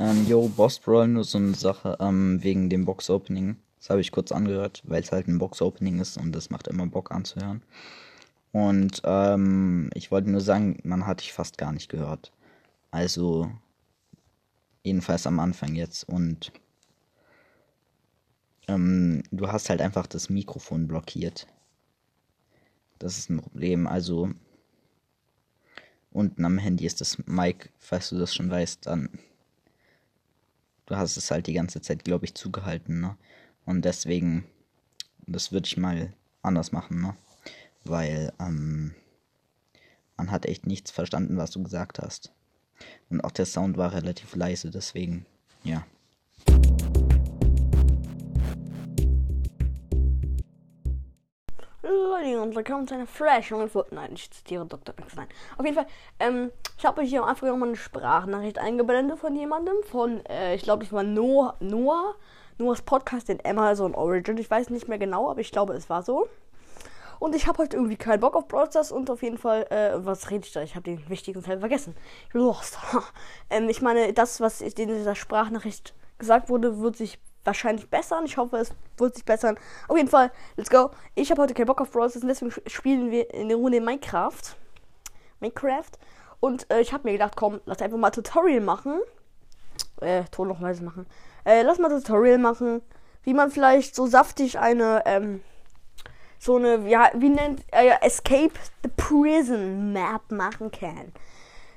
Ähm, yo, Boss Brawl, nur so eine Sache, ähm, wegen dem Box-Opening. Das habe ich kurz angehört, weil es halt ein Box-Opening ist und das macht immer Bock anzuhören. Und ähm, ich wollte nur sagen, man hat dich fast gar nicht gehört. Also, jedenfalls am Anfang jetzt. Und ähm, du hast halt einfach das Mikrofon blockiert. Das ist ein Problem. Also, unten am Handy ist das Mic, falls du das schon weißt, dann du hast es halt die ganze Zeit, glaube ich, zugehalten, ne? Und deswegen, das würde ich mal anders machen, ne? Weil, ähm, man hat echt nichts verstanden, was du gesagt hast. Und auch der Sound war relativ leise, deswegen, ja. Leute, und willkommen zu einer Flash Info. Nein, ich zitiere Dr. Nein. Auf jeden Fall, ähm, ich habe hier am Anfang eine Sprachnachricht eingeblendet von jemandem, von, äh, ich glaube, das war Noah, Noah, Noahs Podcast in Amazon Origin. Ich weiß nicht mehr genau, aber ich glaube, es war so. Und ich habe heute irgendwie keinen Bock auf Brawl und auf jeden Fall, äh, was rede ich da? Ich habe den wichtigen Teil vergessen. Ich lost. ähm, ich meine, das, was in dieser Sprachnachricht gesagt wurde, wird sich wahrscheinlich bessern. Ich hoffe, es wird sich bessern. Auf jeden Fall, let's go. Ich habe heute keinen Bock auf Brawl Stars deswegen spielen wir in der Runde Minecraft. Minecraft. Und äh, ich habe mir gedacht, komm, lass einfach mal Tutorial machen. Äh, Ton noch leise machen. Äh, lass mal Tutorial machen, wie man vielleicht so saftig eine, ähm, so eine, ja, wie nennt, äh, Escape the Prison Map machen kann.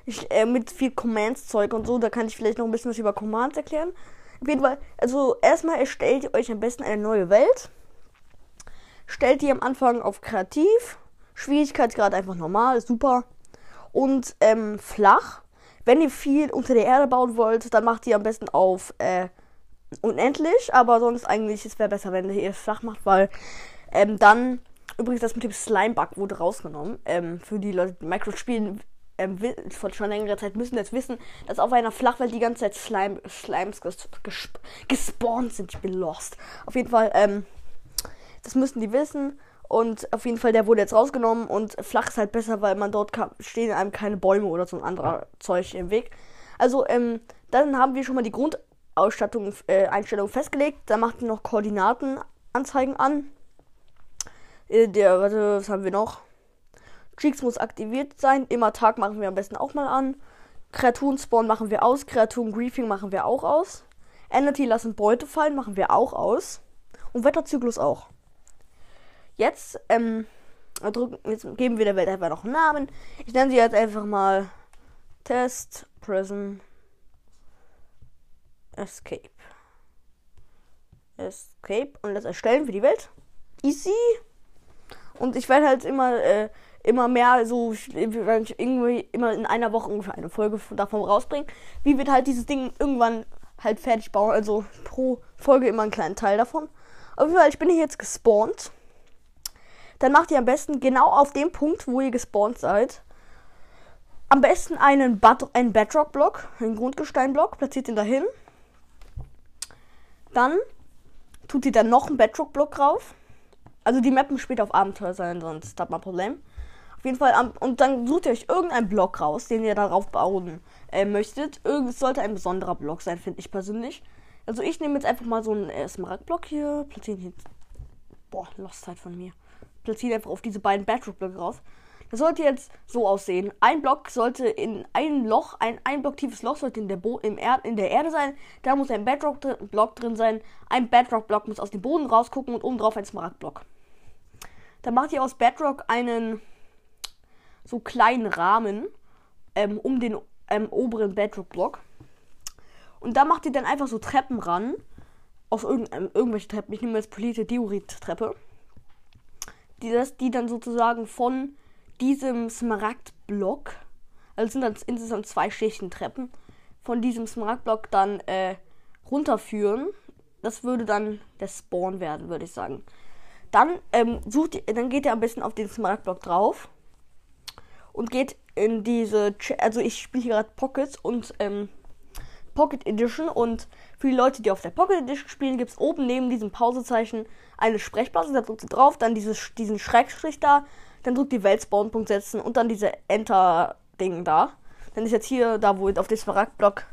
Ich, äh, mit viel Commands-Zeug und so, da kann ich vielleicht noch ein bisschen was über Commands erklären. Auf jeden Fall, also erstmal erstellt ihr euch am besten eine neue Welt. Stellt die am Anfang auf kreativ. Schwierigkeitsgrad einfach normal, super. Und ähm, flach. Wenn ihr viel unter der Erde bauen wollt, dann macht ihr am besten auf äh, unendlich. Aber sonst eigentlich, es wäre besser, wenn ihr es flach macht, weil ähm, dann, übrigens das mit dem Slime-Bug wurde rausgenommen. Ähm, für die Leute, die Minecraft spielen, ähm, von schon längerer Zeit müssen jetzt wissen, dass auf einer Flachwelt die ganze Zeit Slime, Slimes ges ges gespawnt sind. Ich bin lost. Auf jeden Fall, ähm, das müssen die wissen. Und auf jeden Fall, der wurde jetzt rausgenommen und flach ist halt besser, weil man dort stehen einem keine Bäume oder so ein anderer Zeug im Weg. Also, ähm, dann haben wir schon mal die Grundausstattung, äh, Einstellung festgelegt. Da macht ihr noch Koordinatenanzeigen an. Äh, der, warte, was haben wir noch? Cheeks muss aktiviert sein. Immer Tag machen wir am besten auch mal an. Kreaturen Spawn machen wir aus. Kreaturen Griefing machen wir auch aus. Energy lassen Beute fallen machen wir auch aus. Und Wetterzyklus auch. Jetzt, ähm, drücken, jetzt geben wir der Welt einfach noch einen Namen. Ich nenne sie jetzt einfach mal Test Prison Escape. Escape. Und das erstellen wir die Welt. Easy. Und ich werde halt immer äh, immer mehr so, irgendwie immer in einer Woche ungefähr eine Folge davon rausbringen, wie wir halt dieses Ding irgendwann halt fertig bauen. Also pro Folge immer einen kleinen Teil davon. Auf jeden Fall, ich bin hier jetzt gespawnt. Dann macht ihr am besten genau auf dem Punkt, wo ihr gespawnt seid, am besten einen, Bad einen Bedrock-Block, einen Grundgestein-Block, platziert ihn dahin. Dann tut ihr dann noch einen Bedrock-Block drauf. Also die Mappen später auf Abenteuer sein, sonst hat man ein Problem. Auf jeden Fall, und dann sucht ihr euch irgendeinen Block raus, den ihr darauf bauen äh, möchtet. Es sollte ein besonderer Block sein, finde ich persönlich. Also ich nehme jetzt einfach mal so einen äh, Smaragdblock hier, platziere ihn. Boah, Lostzeit von mir. Platziere einfach auf diese beiden Bedrock-Blöcke raus. Das sollte jetzt so aussehen. Ein Block sollte in ein Loch, ein, ein Block tiefes Loch sollte in der, Bo im er in der Erde sein. Da muss ein Bedrock-Block drin sein. Ein Bedrock-Block muss aus dem Boden rausgucken und oben drauf ein Smaragdblock. Dann macht ihr aus Bedrock einen so kleinen Rahmen ähm, um den ähm, oberen Bedrock-Block. Und da macht ihr dann einfach so Treppen ran. Aus irgendeinem, irgendwelche Treppen. Ich nehme jetzt polierte Diorit-Treppe. Die, die dann sozusagen von diesem Smaragd-Block, also sind dann insgesamt zwei Schichten Treppen, von diesem Smaragd-Block dann äh, runterführen. Das würde dann der Spawn werden, würde ich sagen. Dann ähm, sucht dann geht ihr am besten auf den Smaragd-Block drauf und geht in diese, Ch also ich spiele hier gerade Pockets und ähm, Pocket Edition und für die Leute, die auf der Pocket Edition spielen, gibt es oben neben diesem Pausezeichen eine Sprechblase, da drückt ihr drauf, dann dieses, diesen Schrägstrich da, dann drückt die Weltspawn-Punkt setzen und dann diese Enter-Ding da. Dann ist jetzt hier, da wo auf dem Smaragd-Block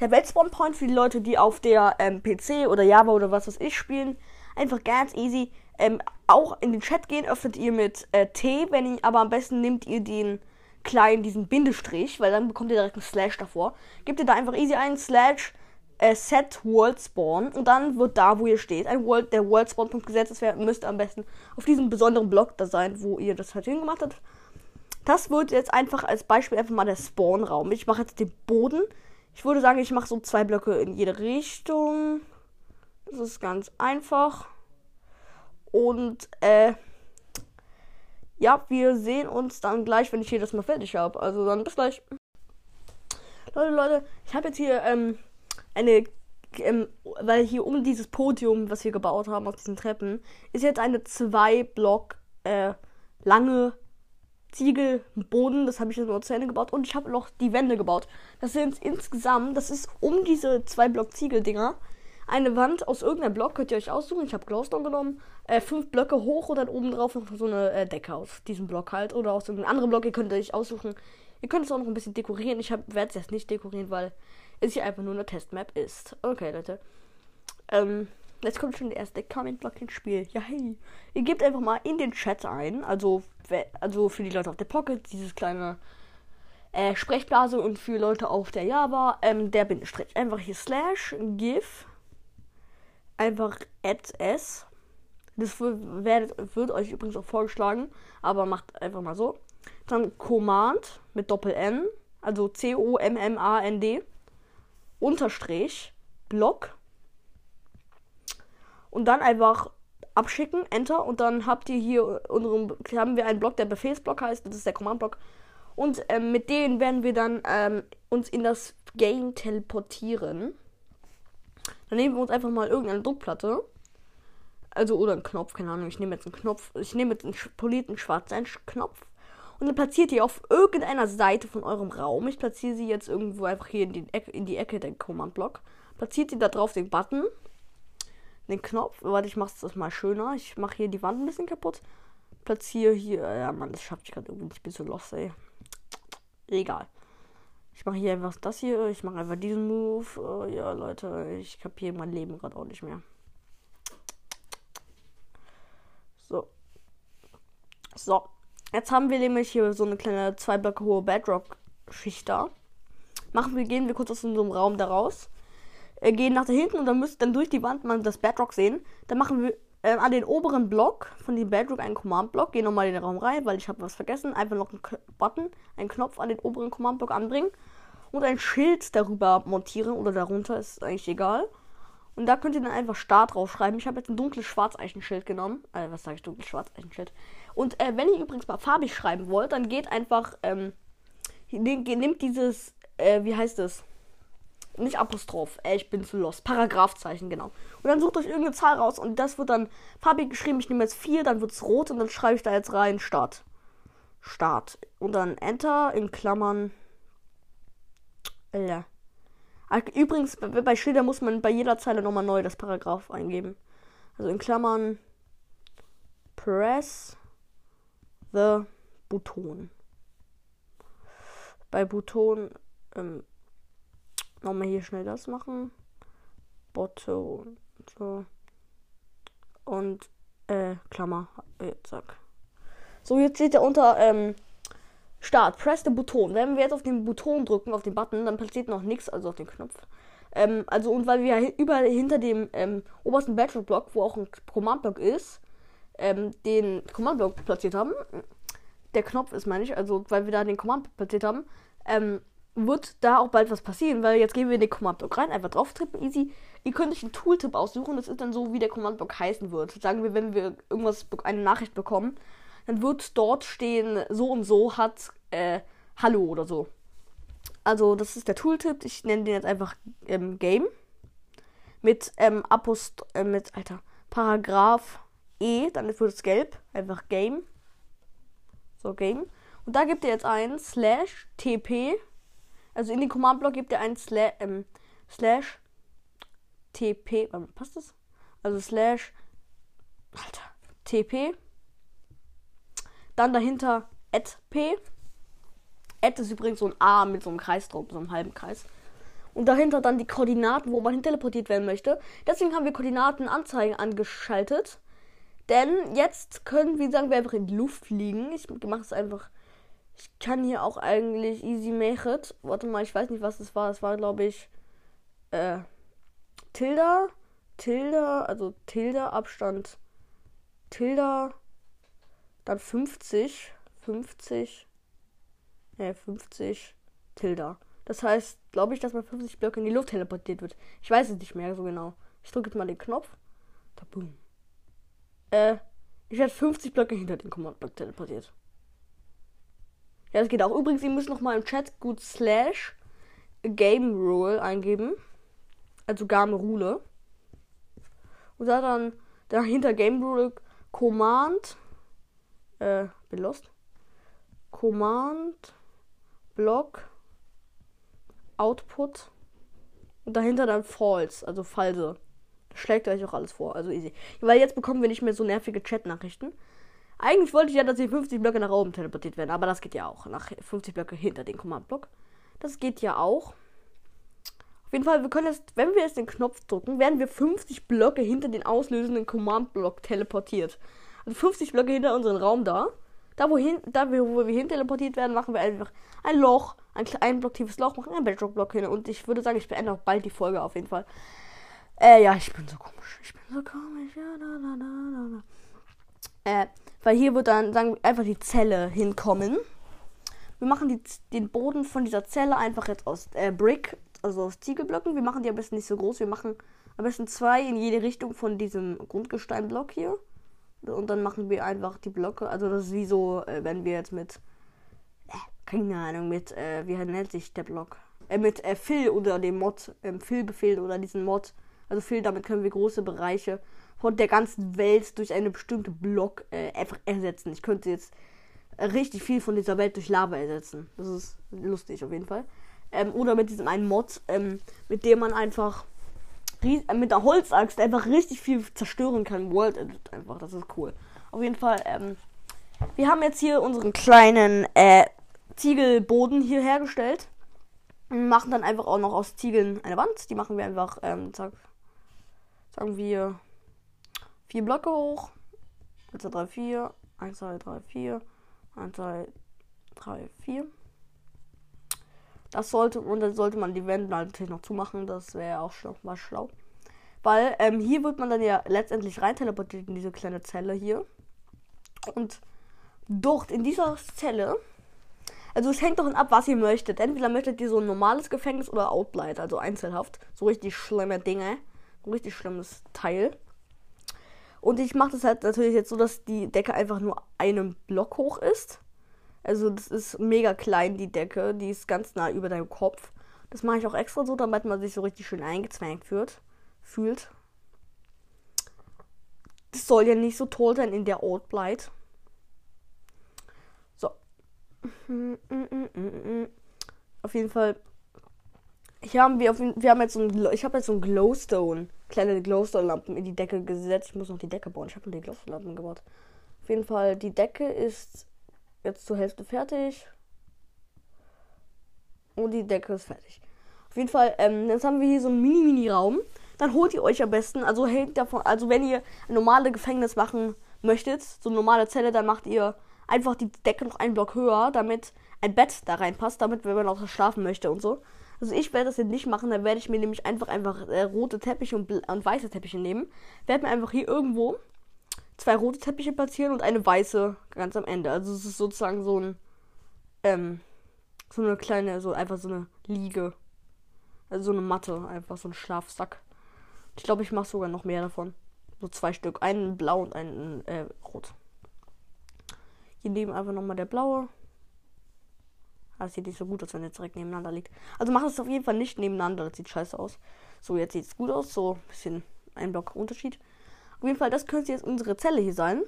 der Weltspawn Point für die Leute, die auf der ähm, PC oder Java oder was weiß ich spielen. Einfach ganz easy. Ähm, auch in den Chat gehen, öffnet ihr mit äh, T, wenn ihr, aber am besten nehmt ihr den kleinen, diesen Bindestrich, weil dann bekommt ihr direkt einen Slash davor. Gebt ihr da einfach easy ein, Slash äh, Set World Spawn und dann wird da, wo ihr steht, ein World, der World Spawn Punkt gesetzt. Das müsste am besten auf diesem besonderen Block da sein, wo ihr das halt hingemacht habt. Das wird jetzt einfach als Beispiel einfach mal der Spawn-Raum. Ich mache jetzt den Boden. Ich würde sagen, ich mache so zwei Blöcke in jede Richtung. Das ist ganz einfach. Und äh, ja, wir sehen uns dann gleich, wenn ich hier das mal fertig habe. Also dann bis gleich. Leute, Leute, ich habe jetzt hier ähm, eine, ähm, weil hier um dieses Podium, was wir gebaut haben, auf diesen Treppen, ist jetzt eine zwei Block äh, lange Ziegelboden. Das habe ich jetzt noch zu Ende gebaut. Und ich habe noch die Wände gebaut. Das sind insgesamt, das ist um diese zwei Block Ziegeldinger eine Wand aus irgendeinem Block, könnt ihr euch aussuchen. Ich habe Glowstone genommen. Äh, fünf Blöcke hoch und dann oben drauf noch so eine äh, Decke aus diesem Block halt. Oder aus irgendeinem anderen Block. Ihr könnt euch aussuchen. Ihr könnt es auch noch ein bisschen dekorieren. Ich werde es jetzt nicht dekorieren, weil es hier einfach nur eine Testmap ist. Okay, Leute. Ähm, jetzt kommt schon der erste Comment-Block ins Spiel. Ja, hey. Ihr gebt einfach mal in den Chat ein. Also, also für die Leute auf der Pocket, dieses kleine äh, Sprechblase und für Leute auf der Java, ähm, der Bindestrich. Einfach hier slash gif einfach add s. Das wird, wird euch übrigens auch vorgeschlagen, aber macht einfach mal so. Dann Command mit Doppel N, also C-O-M-M-A-N-D, Unterstrich, Block. Und dann einfach abschicken, Enter. Und dann habt ihr hier unseren, haben wir einen Block, der Befehlsblock heißt, das ist der Command-Block. Und ähm, mit denen werden wir dann ähm, uns in das Game teleportieren. Dann nehmen wir uns einfach mal irgendeine Druckplatte. Also, oder einen Knopf, keine Ahnung. Ich nehme jetzt einen Knopf. Ich nehme jetzt einen polierten schwarzen Knopf. Und dann platziert ihr auf irgendeiner Seite von eurem Raum. Ich platziere sie jetzt irgendwo einfach hier in die Ecke, in die Ecke der Command-Block. Platziert ihr da drauf den Button. Den Knopf. Warte, ich mache das mal schöner. Ich mache hier die Wand ein bisschen kaputt. Platziere hier. Ja, Mann, das schafft ich gerade irgendwie. Ich bin so lost, ey. Egal. Ich mache hier einfach das hier. Ich mache einfach diesen Move. Oh, ja, Leute, ich kapiere mein Leben gerade auch nicht mehr. So. So. Jetzt haben wir nämlich hier so eine kleine zwei Blöcke hohe Bedrock-Schicht da. Machen wir, gehen wir kurz aus unserem Raum da raus. Äh, gehen nach da hinten und dann müsst dann durch die Wand mal das Bedrock sehen. Dann machen wir äh, an den oberen Block von dem Bedrock einen Command-Block. Gehen nochmal in den Raum rein, weil ich habe was vergessen. Einfach noch einen K Button, einen Knopf an den oberen Command-Block anbringen. Und ein Schild darüber montieren oder darunter, ist eigentlich egal. Und da könnt ihr dann einfach Start draufschreiben. Ich habe jetzt ein dunkles Schwarzeichenschild genommen. Äh, was sage ich, dunkles Schwarzeichenschild. Und äh, wenn ihr übrigens mal farbig schreiben wollt, dann geht einfach, ähm, nehmt dieses, äh, wie heißt es? Nicht Apostroph, äh, ich bin zu los. Paragraphzeichen, genau. Und dann sucht euch irgendeine Zahl raus und das wird dann farbig geschrieben. Ich nehme jetzt 4, dann wird es rot und dann schreibe ich da jetzt rein Start. Start. Und dann Enter in Klammern. Ah, übrigens, bei Schilder muss man bei jeder Zeile nochmal neu das Paragraph eingeben. Also in Klammern Press the Button. Bei Button ähm, Nochmal hier schnell das machen. Botto und so. Und, äh, Klammer. Äh, zack. So, jetzt seht ihr unter, ähm, Start. Press the Button. Wenn wir jetzt auf den Button drücken, auf den Button, dann passiert noch nichts, also auf den Knopf. Ähm, also, und weil wir überall hinter dem ähm, obersten Battle-Block, wo auch ein Command-Block ist, ähm, den Command-Block platziert haben, der Knopf ist, meine ich, also weil wir da den Command platziert haben, ähm, wird da auch bald was passieren, weil jetzt gehen wir in den Command-Block rein, einfach drauf tippen, easy. Ihr könnt euch einen Tooltip aussuchen, das ist dann so, wie der Command-Block heißen wird. Sagen wir, wenn wir irgendwas, eine Nachricht bekommen, dann wird dort stehen, so und so hat äh, Hallo oder so. Also, das ist der Tooltip. Ich nenne den jetzt einfach ähm, Game. Mit ähm, Apost äh, mit, Alter, Paragraph E, dann wird es gelb. Einfach Game. So, Game. Und da gibt ihr jetzt ein slash TP also in den Command-Block gibt ihr ein Sla ähm, Slash TP. Ähm, passt das? Also Slash Alter, TP. Dann dahinter Add P. Add ist übrigens so ein A mit so einem Kreis drauf, so einem halben Kreis. und dahinter dann die Koordinaten, wo man hin teleportiert werden möchte. Deswegen haben wir Koordinatenanzeigen angeschaltet. Denn jetzt können wir, sagen wir, einfach in die Luft fliegen. Ich mache es einfach. Ich kann hier auch eigentlich easy machen. Warte mal, ich weiß nicht, was das war. Es war, glaube ich, äh, Tilda. Tilda, also Tilda, Abstand. Tilda. Dann 50. 50. Äh, 50. Tilda. Das heißt, glaube ich, dass man 50 Blöcke in die Luft teleportiert wird. Ich weiß es nicht mehr so genau. Ich drücke jetzt mal den Knopf. Da boom. Äh, ich werde 50 Blöcke hinter den Command-Block teleportiert. Ja, das geht auch. Übrigens, ihr müsst noch mal im Chat gut slash Game Rule eingeben. Also Game Rule. Und da dann dahinter Game Rule Command. Äh, bin lost. Command Block Output und dahinter dann False, also False. Schlägt euch auch alles vor, also easy. Weil jetzt bekommen wir nicht mehr so nervige Chat-Nachrichten. Eigentlich wollte ich ja, dass die 50 Blöcke nach oben teleportiert werden, aber das geht ja auch. Nach 50 Blöcke hinter den Command-Block. Das geht ja auch. Auf jeden Fall, wir können jetzt, wenn wir jetzt den Knopf drücken, werden wir 50 Blöcke hinter den auslösenden Command-Block teleportiert. Also 50 Blöcke hinter unseren Raum da. Da, wohin, da wo wir hin teleportiert werden, machen wir einfach ein Loch ein, ein Block tiefes Loch machen, ein Bedrock-Block hin. Und ich würde sagen, ich beende auch bald die Folge auf jeden Fall. Äh, ja, ich bin so komisch. Ich bin so komisch. Ja, da, da, da, da. Äh, weil hier wird dann, sagen wir, einfach die Zelle hinkommen. Wir machen die, den Boden von dieser Zelle einfach jetzt aus äh, Brick, also aus Ziegelblöcken. Wir machen die am besten nicht so groß. Wir machen am besten zwei in jede Richtung von diesem Grundgesteinblock hier. Und dann machen wir einfach die Blöcke. Also das ist wie so, äh, wenn wir jetzt mit keine Ahnung, mit, äh, wie nennt sich der Block? Äh, mit äh, Fill oder dem Mod, ähm, Fill-Befehl oder diesen Mod. Also Fill, damit können wir große Bereiche von der ganzen Welt durch eine bestimmte Block äh, einfach ersetzen. Ich könnte jetzt richtig viel von dieser Welt durch Lava ersetzen. Das ist lustig auf jeden Fall. Ähm, oder mit diesem einen Mod, ähm, mit dem man einfach äh, mit der Holzaxt einfach richtig viel zerstören kann. World Edit einfach, das ist cool. Auf jeden Fall, ähm, wir haben jetzt hier unseren kleinen äh, Ziegelboden hier hergestellt. Und machen dann einfach auch noch aus Ziegeln eine Wand. Die machen wir einfach, ähm, sag, sagen wir, vier Blöcke hoch. 1, 2, 3, 4. 1, 2, 3, 4. 1, 2, 3, 4. Das sollte, und dann sollte man die Wände natürlich noch zumachen. Das wäre auch schlau, mal schlau. Weil ähm, hier wird man dann ja letztendlich rein teleportiert in diese kleine Zelle hier. Und dort in dieser Zelle also es hängt davon ab, was ihr möchtet. Entweder möchtet ihr so ein normales Gefängnis oder Outlight, also Einzelhaft. So richtig schlimme Dinge. So richtig schlimmes Teil. Und ich mache das halt natürlich jetzt so, dass die Decke einfach nur einen Block hoch ist. Also das ist mega klein, die Decke. Die ist ganz nah über deinem Kopf. Das mache ich auch extra so, damit man sich so richtig schön eingezwängt wird, fühlt. Das soll ja nicht so toll sein in der Outlight. Auf jeden Fall. Ich haben wir, auf, wir haben jetzt so ein, ich habe jetzt so ein Glowstone, kleine Glowstone-Lampen in die Decke gesetzt. Ich muss noch die Decke bauen. Ich habe die Glowstone-Lampen gebaut. Auf jeden Fall, die Decke ist jetzt zur Hälfte fertig. Und die Decke ist fertig. Auf jeden Fall, ähm, jetzt haben wir hier so einen Mini-Mini-Raum. Dann holt ihr euch am besten, also hält davon, also wenn ihr ein normales Gefängnis machen möchtet, so eine normale Zelle, dann macht ihr einfach die Decke noch einen Block höher, damit ein Bett da reinpasst, damit wenn man auch schlafen möchte und so. Also ich werde das jetzt nicht machen, dann werde ich mir nämlich einfach einfach äh, rote Teppiche und, und, weiße Teppiche nehmen. Werde mir einfach hier irgendwo zwei rote Teppiche platzieren und eine weiße ganz am Ende. Also es ist sozusagen so ein ähm, so eine kleine, so einfach so eine Liege. Also so eine Matte, einfach so ein Schlafsack. Ich glaube, ich mache sogar noch mehr davon. So zwei Stück. Einen blau und einen äh, rot. Hier neben einfach nochmal der blaue. Das sieht nicht so gut aus, wenn er direkt nebeneinander liegt. Also macht es auf jeden Fall nicht nebeneinander. Das sieht scheiße aus. So, jetzt sieht es gut aus. So ein bisschen ein Block Unterschied. Auf jeden Fall, das könnte jetzt unsere Zelle hier sein.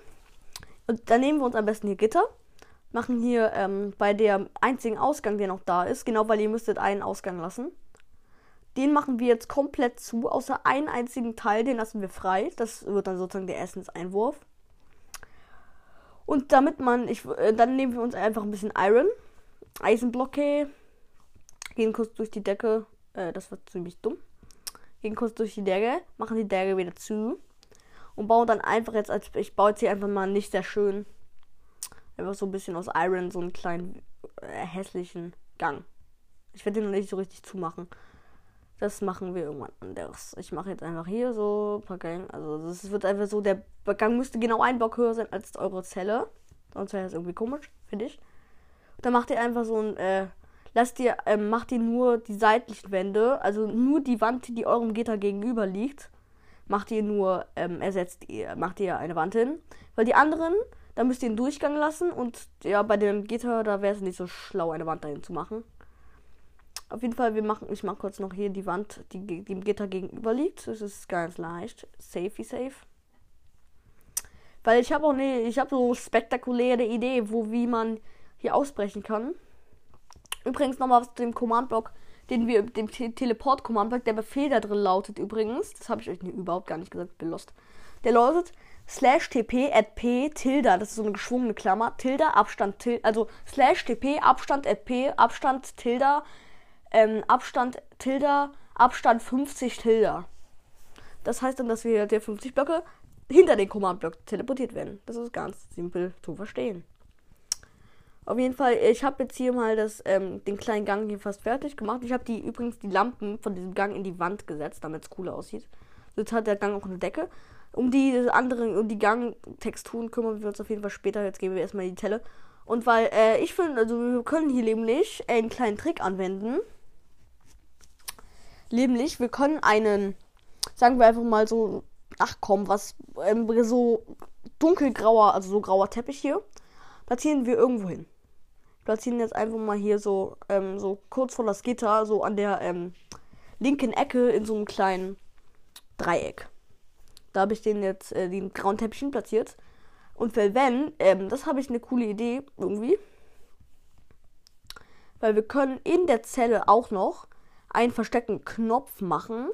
Und dann nehmen wir uns am besten hier Gitter. Machen hier ähm, bei der einzigen Ausgang, der noch da ist. Genau, weil ihr müsstet einen Ausgang lassen. Den machen wir jetzt komplett zu, außer einen einzigen Teil, den lassen wir frei. Das wird dann sozusagen der Essenseinwurf. Und damit man, ich, äh, dann nehmen wir uns einfach ein bisschen Iron, Eisenblocke, gehen kurz durch die Decke, Äh, das wird ziemlich dumm. Gehen kurz durch die Decke, machen die Decke wieder zu und bauen dann einfach jetzt als ich baue jetzt hier einfach mal nicht sehr schön einfach so ein bisschen aus Iron so einen kleinen äh, hässlichen Gang. Ich werde den noch nicht so richtig zumachen. Das machen wir irgendwann anders. Ich mache jetzt einfach hier so ein paar Gang. Also das wird einfach so, der Gang müsste genau ein Block höher sein als eure Zelle. Sonst wäre das irgendwie komisch, finde ich. Dann macht ihr einfach so ein, äh, lasst ihr, äh, macht ihr nur die seitlichen Wände, also nur die Wand, die eurem Gitter gegenüber liegt, macht ihr nur, ähm, ersetzt ihr, macht ihr eine Wand hin. Weil die anderen, da müsst ihr einen Durchgang lassen und ja, bei dem Gitter, da wäre es nicht so schlau, eine Wand dahin zu machen. Auf jeden Fall, wir machen, ich mache kurz noch hier die Wand, die dem Gitter gegenüber liegt. Das ist ganz leicht. Safety safe. Weil ich habe auch ne, ich habe so spektakuläre Idee, wo wie man hier ausbrechen kann. Übrigens nochmal was zu dem Command-Block, den wir, dem Te Teleport-Command-Block, der Befehl da drin lautet übrigens, das habe ich euch überhaupt gar nicht gesagt, bin. Der lautet slash tp at p tilda, das ist so eine geschwungene Klammer, tilda, Abstand, tilda, also slash tp, Abstand at p, Abstand, tilda, ähm, Abstand Tilda, Abstand 50 Tilda. Das heißt dann, dass wir der 50 Blöcke hinter den Command-Block teleportiert werden. Das ist ganz simpel zu verstehen. Auf jeden Fall, ich habe jetzt hier mal das, ähm, den kleinen Gang hier fast fertig gemacht. Ich habe die übrigens die Lampen von diesem Gang in die Wand gesetzt, damit es cooler aussieht. Jetzt hat der Gang auch eine Decke. Um die anderen, um die Gangtexturen kümmern wir uns auf jeden Fall später. Jetzt gehen wir erstmal in die Telle. Und weil äh, ich finde, also wir können hier nämlich einen kleinen Trick anwenden. Nämlich, wir können einen, sagen wir einfach mal so, ach komm, was, ähm, so dunkelgrauer, also so grauer Teppich hier, platzieren wir irgendwo hin. Platzieren jetzt einfach mal hier so, ähm, so kurz vor das Gitter, so an der ähm, linken Ecke in so einem kleinen Dreieck. Da habe ich den jetzt, äh, den grauen Teppichchen platziert. Und für wenn, ähm, das habe ich eine coole Idee irgendwie. Weil wir können in der Zelle auch noch einen versteckten Knopf machen.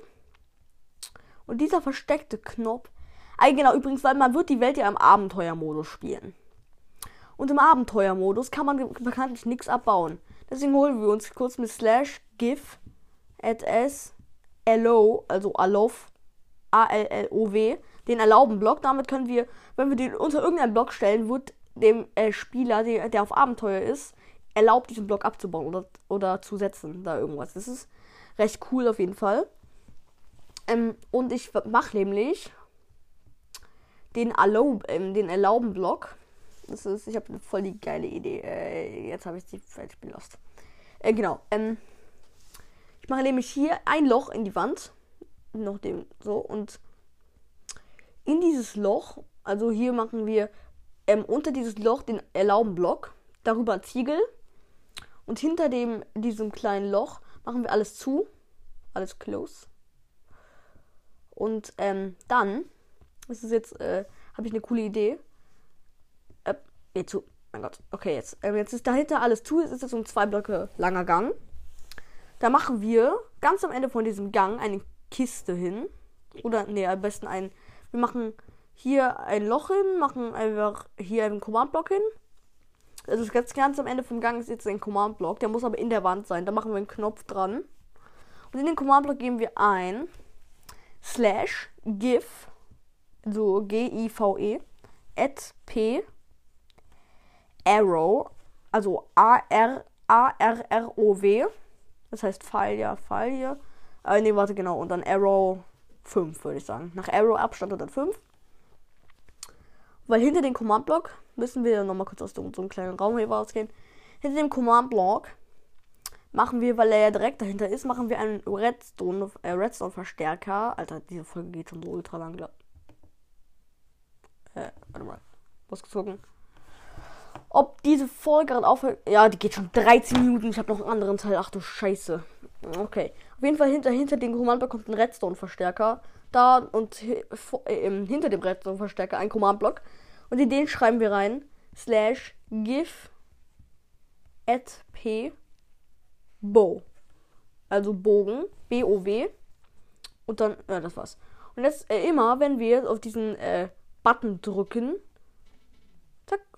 Und dieser versteckte Knopf. Ah, genau, übrigens, weil man wird die Welt ja im Abenteuermodus spielen. Und im Abenteuermodus kann man bekanntlich nichts abbauen. Deswegen holen wir uns kurz mit slash gif at s allow, also allow, A-L-L-O-W, den erlauben Block. Damit können wir, wenn wir den unter irgendeinen Block stellen, wird dem äh, Spieler, der, der auf Abenteuer ist, erlaubt, diesen Block abzubauen oder, oder zu setzen, da irgendwas. Das ist recht cool auf jeden Fall. Ähm, und ich mache nämlich den, Allow, ähm, den Erlauben-Block. Das ist, ich habe voll die geile Idee. Äh, jetzt habe ich die fertig belost. Äh, genau. Ähm, ich mache nämlich hier ein Loch in die Wand. Noch dem so. Und in dieses Loch, also hier machen wir ähm, unter dieses Loch den Erlauben-Block. Darüber Ziegel. Und hinter dem, diesem kleinen Loch machen wir alles zu. Alles close. Und ähm, dann, das ist jetzt, äh, habe ich eine coole Idee. Nee, zu. Mein Gott. Okay, jetzt. Äh, jetzt ist dahinter alles zu. Es ist jetzt ein zwei Blöcke langer Gang. Da machen wir ganz am Ende von diesem Gang eine Kiste hin. Oder, nee, am besten ein. Wir machen hier ein Loch hin, machen einfach hier einen Command-Block hin. Also ganz, ganz am Ende vom Gang ist jetzt ein Command-Block. Der muss aber in der Wand sein. Da machen wir einen Knopf dran. Und in den Command-Block geben wir ein slash gif, so G-I-V-E, at p arrow, also A-R-A-R-R-O-W. Das heißt ja, Pfeil hier. Äh, nee, warte, genau. Und dann Arrow 5, würde ich sagen. Nach Arrow Abstand und dann 5. Weil hinter dem Command-Block müssen wir nochmal kurz aus so, einem kleinen Raum hier rausgehen. Hinter dem Command-Block machen wir, weil er ja direkt dahinter ist, machen wir einen Redstone, äh, Redstone Verstärker. Alter, diese Folge geht schon so ultra lang, glaub. Äh, warte mal. Muss gucken. Ob diese Folge gerade aufhört. Ja, die geht schon 13 Minuten. Ich habe noch einen anderen Teil. Ach du Scheiße. Okay. Auf jeden Fall hinter, hinter dem Command-Block kommt ein Redstone-Verstärker. Da und äh, hinter dem Redstone-Verstärker ein Command-Block. Und in den schreiben wir rein. Slash gif at p bow. Also Bogen. B-O-W. Und dann, ja, das war's. Und jetzt äh, immer, wenn wir auf diesen äh, Button drücken,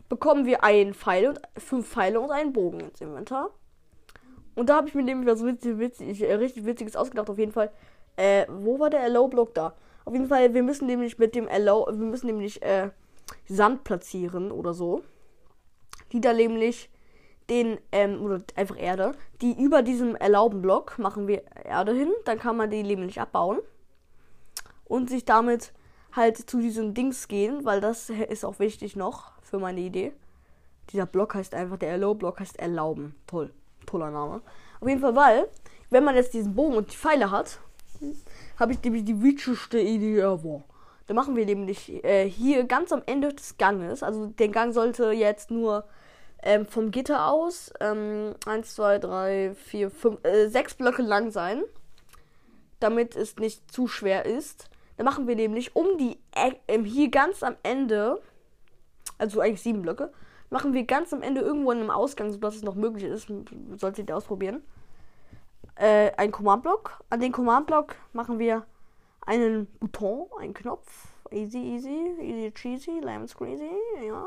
bekommen wir einen Pfeil und fünf Pfeile und einen Bogen ins Inventar. Und da habe ich mir nämlich was witzig, witzig, äh, richtig Witziges ausgedacht, auf jeden Fall. Äh, wo war der Allow-Block da? Auf jeden Fall, wir müssen nämlich mit dem Allow, wir müssen nämlich äh, Sand platzieren oder so. Die da nämlich den, ähm, oder einfach Erde, die über diesem erlauben Block machen wir Erde hin, dann kann man die nämlich abbauen und sich damit halt zu diesem Dings gehen, weil das ist auch wichtig noch für meine Idee. Dieser Block heißt einfach, der Allow-Block heißt erlauben. Toll. Toller Name. Auf jeden Fall, weil, wenn man jetzt diesen Bogen und die Pfeile hat, habe ich nämlich die witzigste Idee ever. Da machen wir nämlich äh, hier ganz am Ende des Ganges, also der Gang sollte jetzt nur ähm, vom Gitter aus ähm, 1, 2, 3, 4, 5, äh, 6 Blöcke lang sein, damit es nicht zu schwer ist. Dann machen wir nämlich um die äh, hier ganz am Ende, also eigentlich sieben Blöcke, machen wir ganz am Ende irgendwo in einem Ausgang, sodass es noch möglich ist, solltet ihr ausprobieren, äh, einen Command-Block. An den Command-Block machen wir einen Button, einen Knopf. Easy, easy, easy cheesy, lemon squeezy, ja.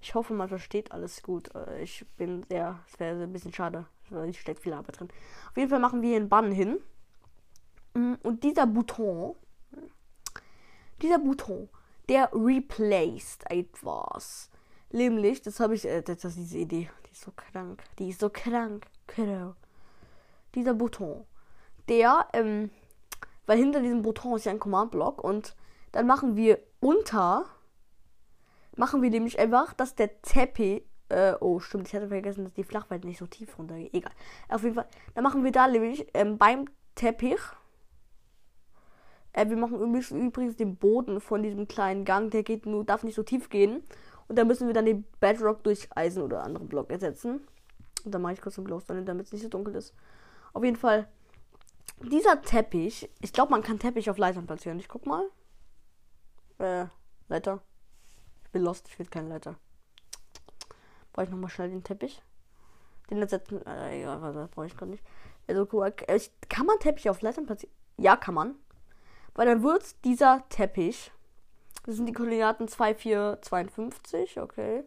Ich hoffe, man versteht alles gut. Äh, ich bin sehr, es wäre ein bisschen schade, ich steckt viel Arbeit drin. Auf jeden Fall machen wir hier einen Bann hin. Mm, und dieser Button, dieser Button, der replaced etwas. Nämlich, das habe ich, äh, das ist diese Idee, die ist so krank, die ist so krank, genau. Dieser Button, der, ähm, weil hinter diesem Button ist ja ein Command-Block und dann machen wir unter, machen wir nämlich einfach, dass der Teppich, äh, oh stimmt, ich hatte vergessen, dass die Flachweite nicht so tief runtergeht, egal. Auf jeden Fall, dann machen wir da nämlich ähm, beim Teppich, äh, wir machen übrigens den Boden von diesem kleinen Gang, der geht nur, darf nicht so tief gehen. Und da müssen wir dann den Bedrock durch Eisen oder anderen Block ersetzen. Und dann mache ich kurz einen Glowstone, damit es nicht so dunkel ist. Auf jeden Fall, dieser Teppich, ich glaube, man kann Teppich auf Leitern platzieren. Ich guck mal. Äh, Leiter. Ich bin lost, ich will keine Leiter. Brauche ich nochmal schnell den Teppich. Den ersetzen. Äh, egal, das brauche ich gerade nicht. Also, kann man Teppich auf Leitern platzieren? Ja, kann man. Weil dann wird dieser Teppich das sind die Koordinaten 2452, okay.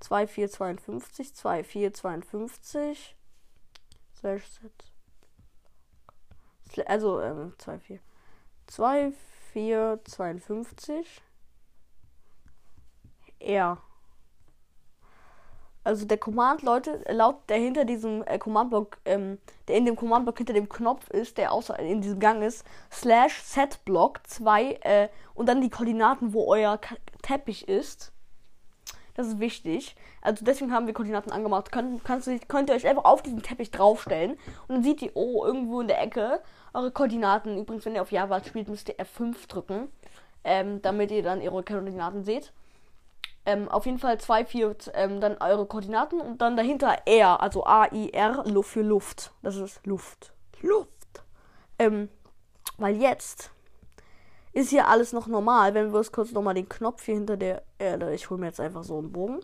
2452, 2452. Slash set. Also, ähm, 24. 2452. R. Also der Command, Leute, laut der hinter diesem äh, Command-Block, ähm, der in dem Command-Block hinter dem Knopf ist, der außer in diesem Gang ist, slash setblock 2 äh, und dann die Koordinaten, wo euer K Teppich ist. Das ist wichtig. Also deswegen haben wir Koordinaten angemacht. Könnt, kannst könnt ihr euch einfach auf diesen Teppich draufstellen und dann seht ihr, oh, irgendwo in der Ecke eure Koordinaten. Übrigens, wenn ihr auf Java spielt, müsst ihr F5 drücken, ähm, damit ihr dann ihre Koordinaten seht. Ähm, auf jeden Fall 2, 4, ähm, dann eure Koordinaten und dann dahinter R, also A-I-R, für Luft. Das ist Luft. Luft. Ähm, weil jetzt ist hier alles noch normal. Wenn wir uns kurz nochmal den Knopf hier hinter der Erde. Ich hole mir jetzt einfach so einen Bogen.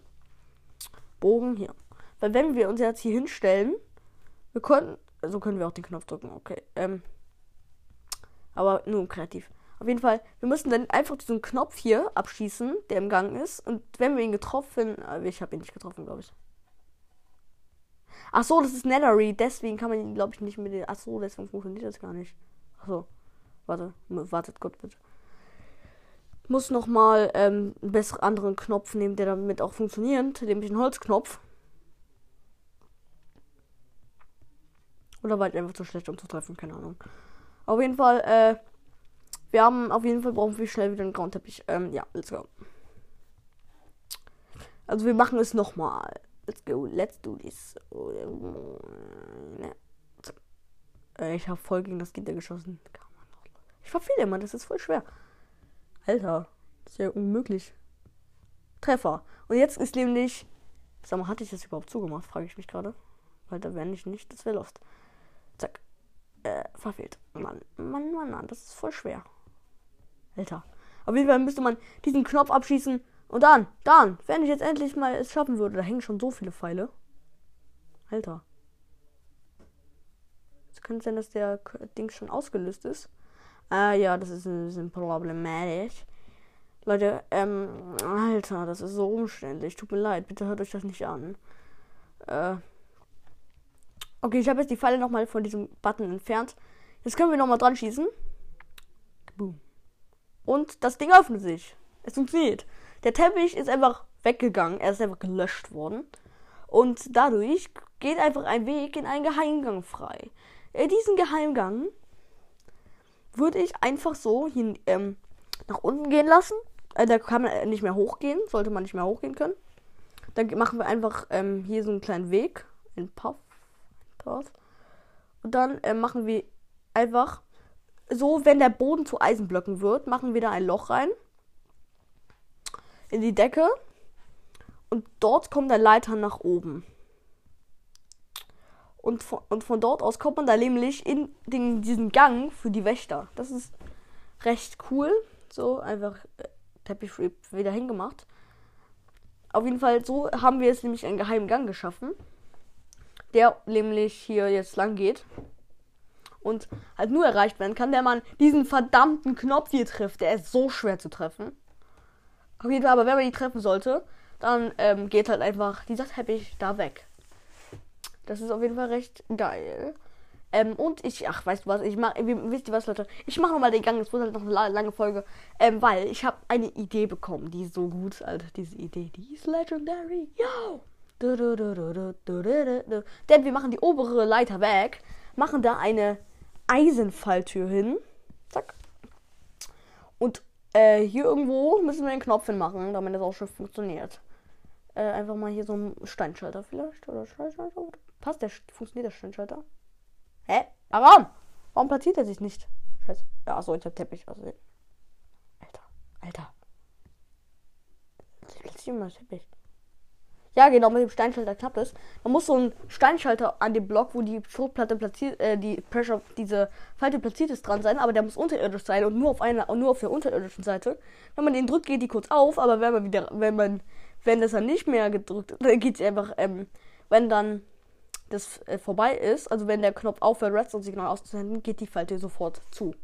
Bogen hier. Weil wenn wir uns jetzt hier hinstellen, wir können. So können wir auch den Knopf drücken, okay. Ähm, aber nur kreativ. Auf jeden Fall, wir müssen dann einfach diesen Knopf hier abschießen, der im Gang ist. Und wenn wir ihn getroffen, äh, ich habe ihn nicht getroffen, glaube ich. Ach so, das ist Nellery, deswegen kann man ihn, glaube ich, nicht mit den. Ach so, deswegen funktioniert das gar nicht. Ach so, warte, wartet Gott bitte. Muss noch mal ähm, einen besseren anderen Knopf nehmen, der damit auch funktioniert, nämlich einen Holzknopf. Oder war ich einfach zu schlecht, um zu treffen, keine Ahnung. Auf jeden Fall, äh, wir haben auf jeden Fall brauchen wir schnell wieder einen grauen Teppich. Ähm, ja, let's go. Also wir machen es nochmal. Let's go, let's do this. Äh, ich habe voll gegen das Gitter geschossen. Ich verfehle immer, das ist voll schwer. Alter, das ist ja unmöglich. Treffer. Und jetzt ist nämlich. Sag mal, hatte ich das überhaupt zugemacht? Frage ich mich gerade. Weil da wäre ich nicht, das wäre Lost. Zack. Äh, verfehlt. Mann, Mann, Mann, Mann, das ist voll schwer. Alter. Auf jeden Fall müsste man diesen Knopf abschießen. Und dann, dann, wenn ich jetzt endlich mal es schaffen würde, da hängen schon so viele Pfeile. Alter. Es könnte sein, dass der Ding schon ausgelöst ist. Ah ja, das ist ein bisschen problematisch. Leute, ähm, Alter, das ist so umständlich. Tut mir leid, bitte hört euch das nicht an. Äh, Okay, ich habe jetzt die Pfeile nochmal von diesem Button entfernt. Jetzt können wir nochmal dran schießen. Boom. Und das Ding öffnet sich. Es funktioniert. Der Teppich ist einfach weggegangen. Er ist einfach gelöscht worden. Und dadurch geht einfach ein Weg in einen Geheimgang frei. In diesen Geheimgang würde ich einfach so hier, ähm, nach unten gehen lassen. Äh, da kann man nicht mehr hochgehen. Sollte man nicht mehr hochgehen können. Dann machen wir einfach ähm, hier so einen kleinen Weg. Ein. Puff. Und dann äh, machen wir einfach so, wenn der Boden zu Eisenblöcken wird, machen wir da ein Loch rein. In die Decke. Und dort kommt der Leiter nach oben. Und von, und von dort aus kommt man da nämlich in den, diesen Gang für die Wächter. Das ist recht cool. So, einfach äh, Teppich wieder hingemacht. Auf jeden Fall, so haben wir jetzt nämlich einen geheimen Gang geschaffen. Der nämlich hier jetzt lang geht und halt nur erreicht werden kann, wenn man diesen verdammten Knopf hier trifft. Der ist so schwer zu treffen. Auf jeden Fall, aber wenn man ihn treffen sollte, dann ähm, geht halt einfach dieser Teppich da weg. Das ist auf jeden Fall recht geil. Ähm, und ich, ach, weißt du was, ich mach, wisst ihr was, Leute? Ich mache nochmal den Gang, es wird halt noch eine lange Folge, ähm, weil ich habe eine Idee bekommen, die ist so gut, Alter, diese Idee, die ist legendary, yo! Denn wir machen die obere Leiter weg, machen da eine Eisenfalltür hin. Zack. Und äh, hier irgendwo müssen wir einen Knopf hinmachen, damit das auch schon funktioniert. Äh, einfach mal hier so ein Steinschalter vielleicht. Oder Steinschalter. Passt der, funktioniert der Steinschalter? Hä? Warum? Warum platziert er sich nicht? Scheiße. Ja, achso, ich hab Teppich. Also, Alter, Alter. Ich platziere mal Teppich. Ja, genau, mit dem Steinschalter klappt es. Man muss so einen Steinschalter an dem Block, wo die Schrotplatte platziert, äh, die Pressure, diese Falte platziert ist, dran sein, aber der muss unterirdisch sein und nur auf einer, nur auf der unterirdischen Seite. Wenn man den drückt, geht die kurz auf, aber wenn man wieder, wenn man, wenn das dann nicht mehr gedrückt, dann geht sie einfach, ähm, wenn dann das äh, vorbei ist, also wenn der Knopf aufhört, Redstone-Signal auszusenden, geht die Falte sofort zu.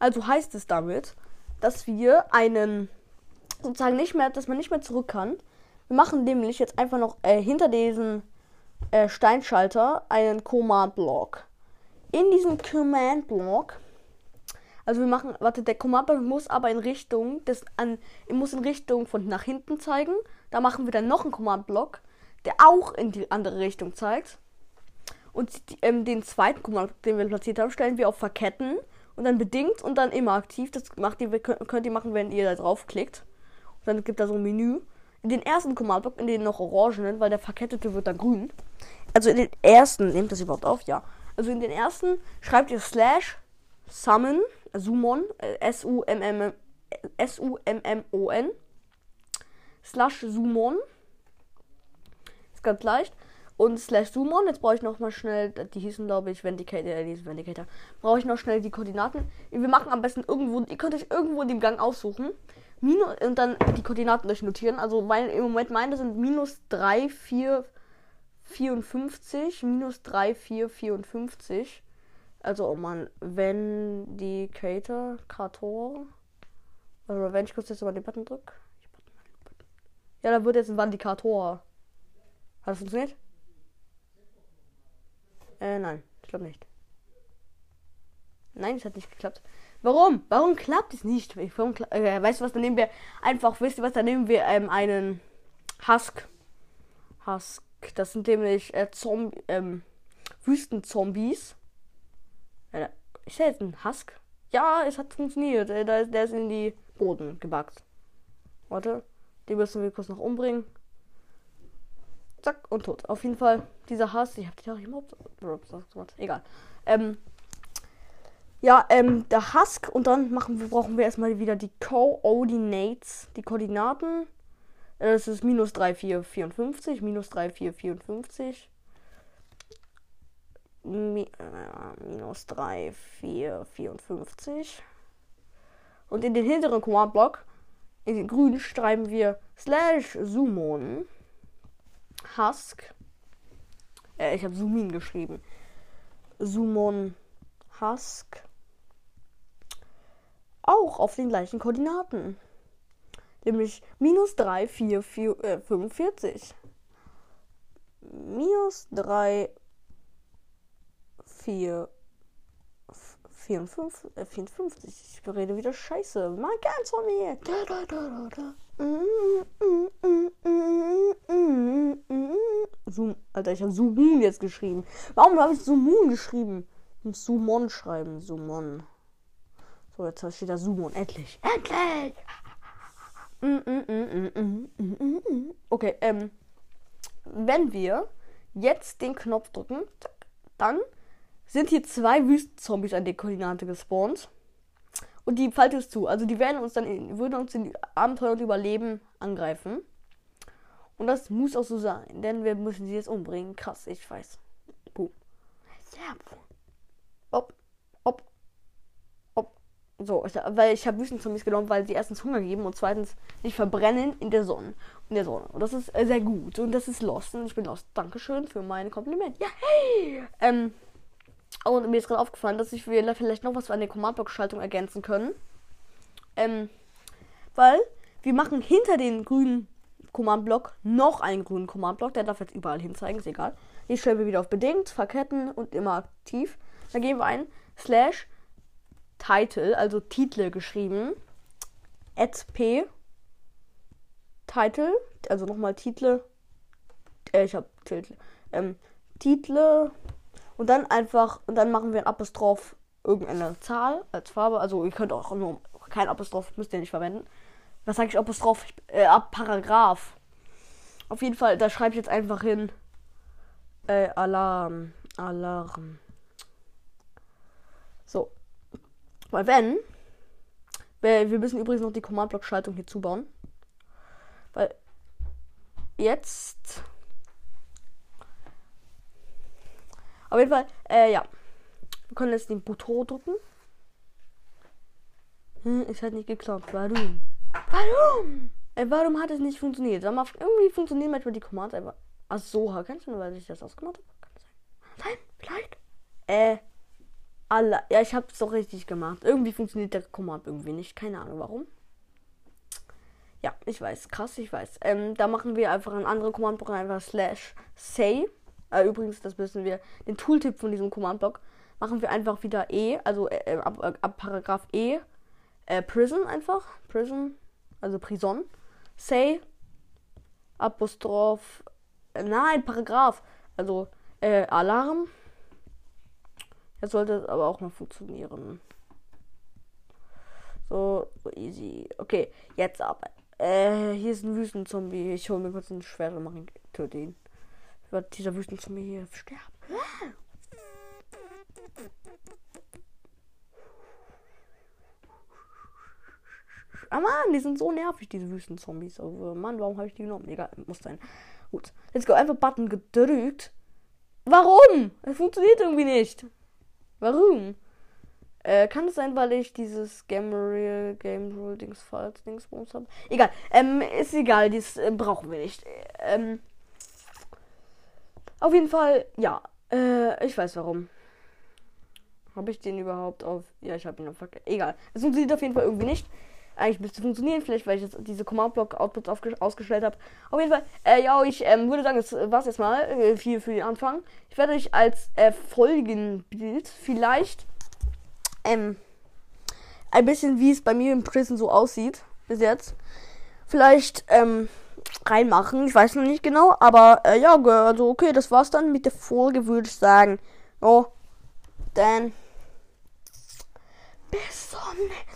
Also heißt es damit, dass wir einen, sozusagen nicht mehr, dass man nicht mehr zurück kann, wir machen nämlich jetzt einfach noch äh, hinter diesen äh, Steinschalter einen Command-Block. In diesem Command-Block, also wir machen, warte, der Command-Block muss aber in Richtung, des, an, muss in Richtung von nach hinten zeigen. Da machen wir dann noch einen Command-Block, der auch in die andere Richtung zeigt. Und ähm, den zweiten Command, den wir platziert haben, stellen wir auf Verketten und dann bedingt und dann immer aktiv. Das macht ihr, könnt ihr machen, wenn ihr da draufklickt. Und dann gibt da so ein Menü den ersten Command-Block, in den noch orangenen, weil der verkettete wird dann grün. Also in den ersten, nehmt das überhaupt auf? Ja. Also in den ersten schreibt ihr slash summon, äh, summon, äh, S-U-M-M, S-U-M-M-O-N, slash summon, ist ganz leicht. Und slash summon, jetzt brauche ich noch mal schnell, die hießen glaube ich Vindicator, äh, die Vindicator, brauche ich noch schnell die Koordinaten. Wir machen am besten irgendwo, ihr könnt euch irgendwo in dem Gang aussuchen minus und dann die Koordinaten durchnotieren. Also mein, im Moment meine sind minus 3, 4, 54, minus 3, 4, 54. Also, oh man, wenn die Cater, Kator. Oder wenn ich kurz jetzt mal den Button drücke. Ja, da wird jetzt ein Vandikator. Hat das funktioniert? Äh, nein, ich glaube nicht. Nein, es hat nicht geklappt. Warum? Warum klappt es nicht? Warum, äh, weißt du was? Dann nehmen wir einfach, wisst ihr was? Dann nehmen wir ähm, einen Husk. Husk. Das sind nämlich äh, Zombie, ähm, Wüstenzombies. Äh, ist der jetzt ein Husk? Ja, es hat funktioniert. Äh, der, ist in die Boden gebackt. Warte. Den müssen wir kurz noch umbringen. Zack, und tot. Auf jeden Fall, dieser Hass, ich hab die doch immer. Egal. Ähm, ja, ähm, der Husk und dann machen wir, brauchen wir erstmal wieder die Coordinates, die Koordinaten. Das ist minus 3, 4, 54, minus 3, 4, 54. Mi äh, minus 3, 4, 54. Und in den hinteren Command-Block, in den grünen, schreiben wir slash Zoomon Husk. Äh, ich habe Zoomin geschrieben. Zoomon Husk auch auf den gleichen Koordinaten. Nämlich minus 3, 4, 4 äh, 45. Minus 3, 4, 54, äh, 54. Ich rede wieder scheiße. Man kennt's von mir. Da, da, da, da, da. Zoom, Alter, ich habe Zoom jetzt geschrieben. Warum habe ich Zoom geschrieben? Ich muss Zoomon schreiben. Zoomon. So, jetzt steht da Zoomon. Endlich. Endlich! Okay, ähm. Wenn wir jetzt den Knopf drücken, dann sind hier zwei Wüstenzombies an der Koordinate gespawnt. Und die Falte ist zu. Also die werden uns dann in, würden uns in Abenteuer und Überleben angreifen. Und das muss auch so sein, denn wir müssen sie jetzt umbringen. Krass, ich weiß. Boom. Ob, ob. So, ich, weil ich habe Wüstenzombies genommen, weil sie erstens Hunger geben und zweitens nicht verbrennen in der Sonne. In der Sonne. Und das ist äh, sehr gut. Und das ist Lost. Und ich bin Lost. Dankeschön für mein Kompliment. Ja, hey! Ähm, und mir ist gerade aufgefallen, dass ich vielleicht noch was an der Command-Block-Schaltung ergänzen können. Ähm, weil wir machen hinter den grünen Command-Block noch einen grünen Command-Block. Der darf jetzt überall hinzeigen, ist egal. Stellen wir wieder auf bedingt, verketten und immer aktiv. Dann geben wir ein slash Title, also Titel geschrieben. P Title, also nochmal Titel. Äh, ich hab Titel. Ähm, Titel und dann einfach, und dann machen wir ein Apostroph irgendeine Zahl als Farbe. Also ihr könnt auch nur kein Apostroph, müsst ihr nicht verwenden. Was sage ich Apostroph? Äh, Paragraph. Auf jeden Fall, da schreibe ich jetzt einfach hin. Äh, Alarm. Alarm. So. Weil wenn. Wir müssen übrigens noch die Command-Block-Schaltung hier zubauen. Weil jetzt Auf jeden Fall, äh, ja. Wir können jetzt den Button drücken. Hm, es hat nicht geklappt. Warum? Warum? Äh, warum hat es nicht funktioniert? Sag mal, irgendwie funktionieren manchmal die Commands einfach. Ach so, kannst du nur, weil ich das ausgemacht habe? Kann sein. Nein, vielleicht. Äh, alle. Ja, ich habe es doch richtig gemacht. Irgendwie funktioniert der Command irgendwie nicht. Keine Ahnung warum. Ja, ich weiß. Krass, ich weiß. Ähm, da machen wir einfach einen anderen Command, einfach slash say. Äh, übrigens, das wissen wir, den Tooltip von diesem Command-Block machen wir einfach wieder E, also äh, äh ab, äh, ab, Paragraph E, äh, Prison einfach, Prison, also Prison, Say, Apostroph, äh, nein, Paragraph, also Alarm. Jetzt sollte es aber auch mal funktionieren. So, so easy. Okay, jetzt aber. Äh, hier ist ein Wüstenzombie. Ich hole mir kurz ein Schwert und mache ihn, töte ihn wird dieser Wüstenzombie hier sterben. Ah Mann, die sind so nervig, diese Wüstenzombies. Also, Mann, warum habe ich die genommen? Egal, muss sein. Gut. Let's go. Einfach Button gedrückt. Warum? Es funktioniert irgendwie nicht. Warum? Äh, kann es sein, weil ich dieses Game Real Game Rule Dings falls Dings habe? Egal. Ähm, ist egal, das äh, brauchen wir nicht. Ähm, auf jeden Fall, ja. Äh, ich weiß warum. Habe ich den überhaupt auf. Ja, ich habe ihn auf. Egal. Es funktioniert auf jeden Fall irgendwie nicht. Eigentlich müsste funktionieren, vielleicht weil ich jetzt diese Command-Block-Outputs ausgestellt habe. Auf jeden Fall, äh, ja, ich ähm, würde sagen, das war's jetzt mal äh, viel für den Anfang. Ich werde euch als äh, Folgenbild vielleicht ähm, ein bisschen, wie es bei mir im Prison so aussieht, bis jetzt. Vielleicht, ähm, reinmachen. Ich weiß noch nicht genau, aber äh, ja, also okay, das war's dann mit der Folge, würde ich sagen. Oh, dann pezones.